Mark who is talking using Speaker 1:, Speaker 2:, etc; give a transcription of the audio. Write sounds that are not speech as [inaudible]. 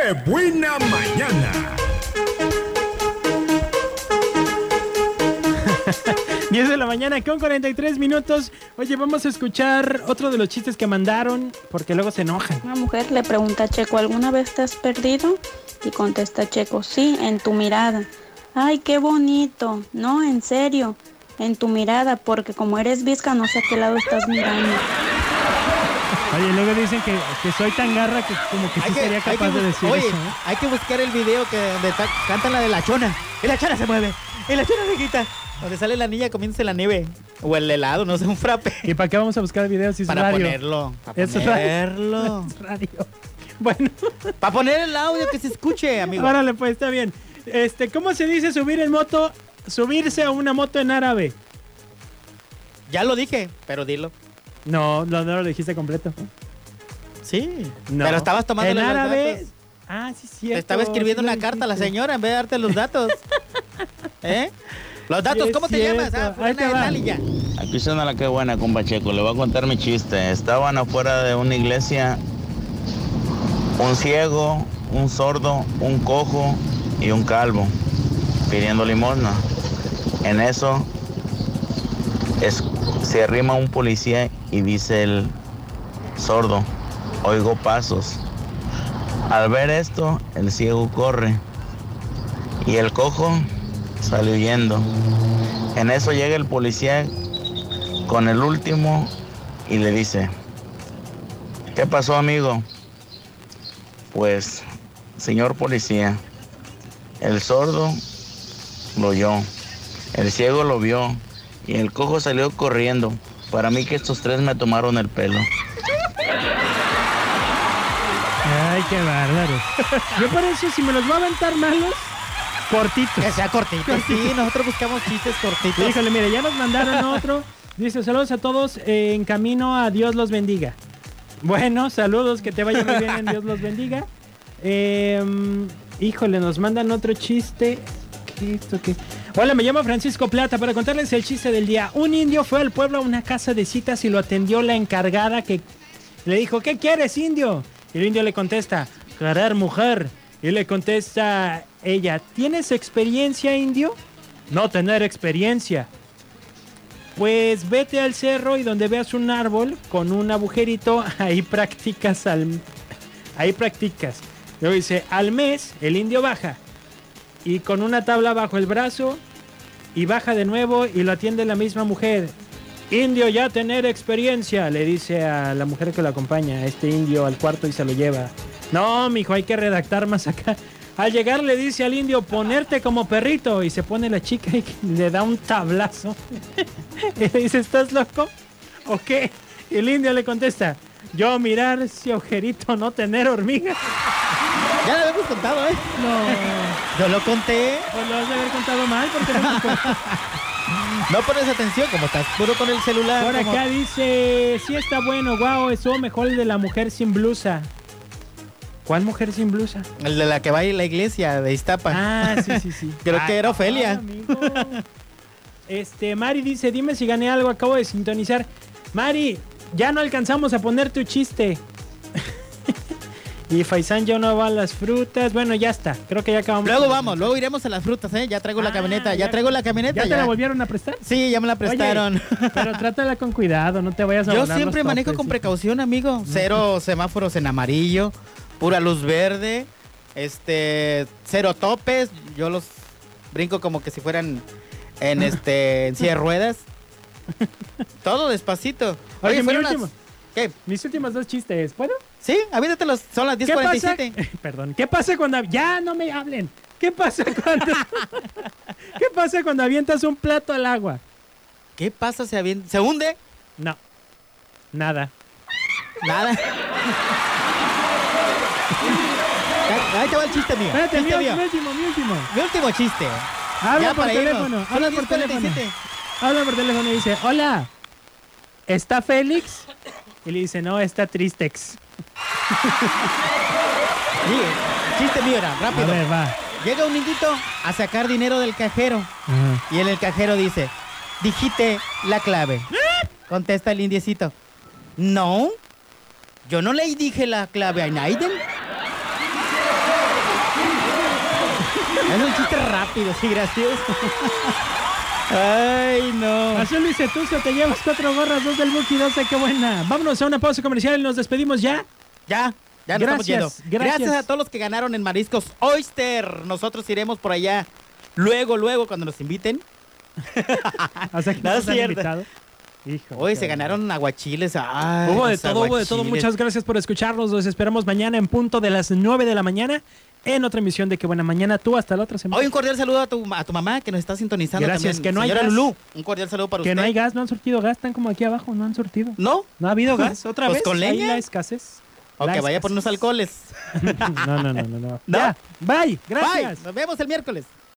Speaker 1: ¡Qué buena mañana! [laughs]
Speaker 2: 10 de la mañana con 43 minutos. Oye, vamos a escuchar otro de los chistes que mandaron porque luego se enojan.
Speaker 3: Una mujer le pregunta a Checo, ¿alguna vez te has perdido? Y contesta Checo, sí, en tu mirada. Ay, qué bonito. No, en serio, en tu mirada, porque como eres visca, no sé a qué lado estás mirando.
Speaker 2: Oye, luego dicen que, que soy tan garra que como que sí sería
Speaker 4: hay
Speaker 2: capaz de decir
Speaker 4: oye,
Speaker 2: eso. ¿eh?
Speaker 4: hay que buscar el video que donde ta- cantan la de la chona. Y la chona se mueve. Y la chona se quita. Donde sale la niña comiéndose la nieve. O el helado, no sé, un frappe.
Speaker 2: ¿Y para qué vamos a buscar videos si es
Speaker 4: Para
Speaker 2: radio?
Speaker 4: ponerlo. Para
Speaker 2: Es
Speaker 4: ponerlo. [laughs]
Speaker 2: Es radio. Bueno, [laughs]
Speaker 4: Para poner el audio que se escuche, amigo.
Speaker 2: órale, pues está bien. Este, ¿cómo se dice subir en moto? Subirse a una moto en árabe.
Speaker 4: Ya lo dije, pero dilo.
Speaker 2: No, no, no lo dijiste completo.
Speaker 4: Sí.
Speaker 2: No.
Speaker 4: Pero estabas tomando
Speaker 2: en
Speaker 4: los
Speaker 2: árabe.
Speaker 4: datos.
Speaker 2: Ah, sí, sí.
Speaker 4: Te estaba escribiendo una carta a la señora en vez de darte los datos. [laughs] ¿Eh? Los datos,
Speaker 2: Sí,
Speaker 4: ¿cómo te
Speaker 2: cierto.
Speaker 4: llamas? Ah,
Speaker 2: Ahí te va.
Speaker 5: Aquí suena la que buena con Pacheco. Le voy a contar mi chiste. Estaban afuera de una iglesia un ciego, un sordo, un cojo y un calvo pidiendo limosna. En eso es- se arrima un policía y dice el sordo, oigo pasos. Al ver esto, el ciego corre y el cojo sale huyendo. En eso llega el policía con el último y le dice, ¿qué pasó amigo? Pues, señor policía, el sordo lo oyó, el ciego lo vio y el cojo salió corriendo. Para mí que estos tres me tomaron el pelo.
Speaker 2: Ay, qué bárbaro. Yo por eso, si me los voy a aventar malos, cortitos.
Speaker 4: Que sea cortito. Sí, nosotros buscamos chistes cortitos.
Speaker 2: Híjole, mire, ya nos mandaron otro. Dice, saludos a todos eh, en camino a Dios los bendiga. Bueno, saludos, que te vaya muy bien en Dios los bendiga. Eh, híjole, nos mandan otro chiste. ¿Qué esto qué? Hola, me llamo Francisco Plata para contarles el chiste del día. Un indio fue al pueblo a una casa de citas y lo atendió la encargada que le dijo, ¿qué quieres, indio? Y el indio le contesta, querer mujer. Y le contesta ella, ¿tienes experiencia, indio? No tener experiencia. Pues vete al cerro y donde veas un árbol con un agujerito, [laughs] ahí practicas al ahí practicas. Luego dice, al mes el indio baja y con una tabla bajo el brazo y baja de nuevo y lo atiende la misma mujer. Indio ya tener experiencia, le dice a la mujer que lo acompaña, a este indio al cuarto y se lo lleva. No, mijo, hay que redactar más acá. Al llegar le dice al indio, ponerte como perrito. Y se pone la chica y [laughs] le da un tablazo. [laughs] y le dice, ¿estás loco? ¿O qué? Y el indio le contesta, yo mirar ese agujerito, no tener hormigas.
Speaker 4: Ya lo habíamos contado, ¿eh?
Speaker 2: No,
Speaker 4: Yo lo conté.
Speaker 2: pues lo has de haber contado mal porque no. [laughs]
Speaker 4: No pones atención, como estás puro con el celular.
Speaker 2: Por
Speaker 4: como-
Speaker 2: acá dice, sí está bueno, wow, eso mejor el de la mujer sin blusa. ¿Cuál mujer sin blusa?
Speaker 4: El de la que va a ir a la iglesia de Iztapa.
Speaker 2: Ah, sí, sí, sí. [laughs]
Speaker 4: Creo que era Ofelia.
Speaker 2: Este, Mari dice, dime si gané algo, acabo de sintonizar. Mari, ya no alcanzamos a poner tu chiste. Y Faisán ya no va a las frutas. Bueno, ya está. Creo que ya acabamos.
Speaker 4: Luego vamos, luego iremos a las frutas, ¿eh? Ya traigo la
Speaker 2: Ah,
Speaker 4: camioneta, ya,
Speaker 2: ya-
Speaker 4: traigo la camioneta.
Speaker 2: ¿Ya te la volvieron a prestar?
Speaker 4: Sí, ya me la prestaron.
Speaker 2: Oye, [laughs] pero trátala con cuidado, no te vayas a
Speaker 4: Yo siempre
Speaker 2: los
Speaker 4: manejo
Speaker 2: topes,
Speaker 4: con
Speaker 2: sí.
Speaker 4: precaución, amigo. Cero semáforos en amarillo, pura luz verde, este, cero topes. Yo los brinco como que si fueran en este en silla de ruedas. [laughs] Todo despacito.
Speaker 2: Oye, mi
Speaker 4: fueron las-
Speaker 2: último.
Speaker 4: ¿Qué?
Speaker 2: Mis últimos dos chistes, ¿puedo?
Speaker 4: Sí, avídatelos, son las
Speaker 2: ¿Qué pasa?
Speaker 4: 10.47. [laughs]
Speaker 2: Perdón. ¿Qué pasa cuando ya no me hablen? ¿Qué pasa cuando [laughs] ¿Qué pasa cuando avientas un plato al agua?
Speaker 4: ¿Qué pasa? ¿Se, avien- ¿Se hunde?
Speaker 2: No. Nada.
Speaker 4: Nada. [laughs] Ahí te va el chiste mío.
Speaker 2: Espérate, mi,
Speaker 4: Chiste mío.
Speaker 2: mi último, mi último.
Speaker 4: Mi último chiste.
Speaker 2: Habla
Speaker 4: Ya
Speaker 2: por
Speaker 4: irnos.
Speaker 2: teléfono. Habla por teléfono.
Speaker 4: 10:47.
Speaker 2: Habla por teléfono y dice, hola. ¿Está Félix? Y le dice, no, está Tristex. [laughs]
Speaker 4: Chiste mío era,
Speaker 2: A
Speaker 4: rápido.
Speaker 2: ver, va.
Speaker 4: Llega un niñito a sacar dinero del cajero.
Speaker 2: Ajá.
Speaker 4: Y en el cajero dice, dijiste la clave. Contesta el indiecito. No, yo no le dije la clave a Naiden. Es un chiste rápido, sí, gracias. [laughs] Ay, no.
Speaker 2: Azul Luis Etucio, te llevas cuatro gorras, dos del Buki, 12, qué buena. Vámonos a una pausa comercial y nos despedimos ya.
Speaker 4: Ya, ya nos estamos yendo.
Speaker 2: Gracias, gracias.
Speaker 4: a todos los que ganaron en Mariscos Oyster. Nosotros iremos por allá luego, luego, cuando nos inviten. [laughs]
Speaker 2: Hasta que
Speaker 4: No
Speaker 2: nos
Speaker 4: es
Speaker 2: han
Speaker 4: cierto.
Speaker 2: invitado. Hijo,
Speaker 4: Hoy se ganaron aguachiles. Ay,
Speaker 2: Hubo de todo, hubo de todo. Muchas gracias por escucharnos. Los esperamos mañana en punto de las 9 de la mañana en otra emisión de Qué Buena Mañana. Tú hasta la otra semana.
Speaker 4: Hoy un cordial saludo a tu, a tu mamá que nos está sintonizando
Speaker 2: Gracias,
Speaker 4: también.
Speaker 2: que no hay
Speaker 4: Señora
Speaker 2: gas.
Speaker 4: Lulú, un cordial saludo para
Speaker 2: que
Speaker 4: usted.
Speaker 2: no hay gas, no han surtido gas, están como aquí abajo, no han surtido.
Speaker 4: ¿No?
Speaker 2: No ha habido [laughs] gas, otra
Speaker 4: Pues
Speaker 2: vez.
Speaker 4: con
Speaker 2: Ahí
Speaker 4: leña.
Speaker 2: la escasez.
Speaker 4: O
Speaker 2: La
Speaker 4: que vaya por unos alcoholes. [laughs]
Speaker 2: No, no, no, no, no. [laughs]
Speaker 4: ¿No?
Speaker 2: Ya, bye,
Speaker 4: Bye.
Speaker 2: gracias.
Speaker 4: Nos vemos el miércoles.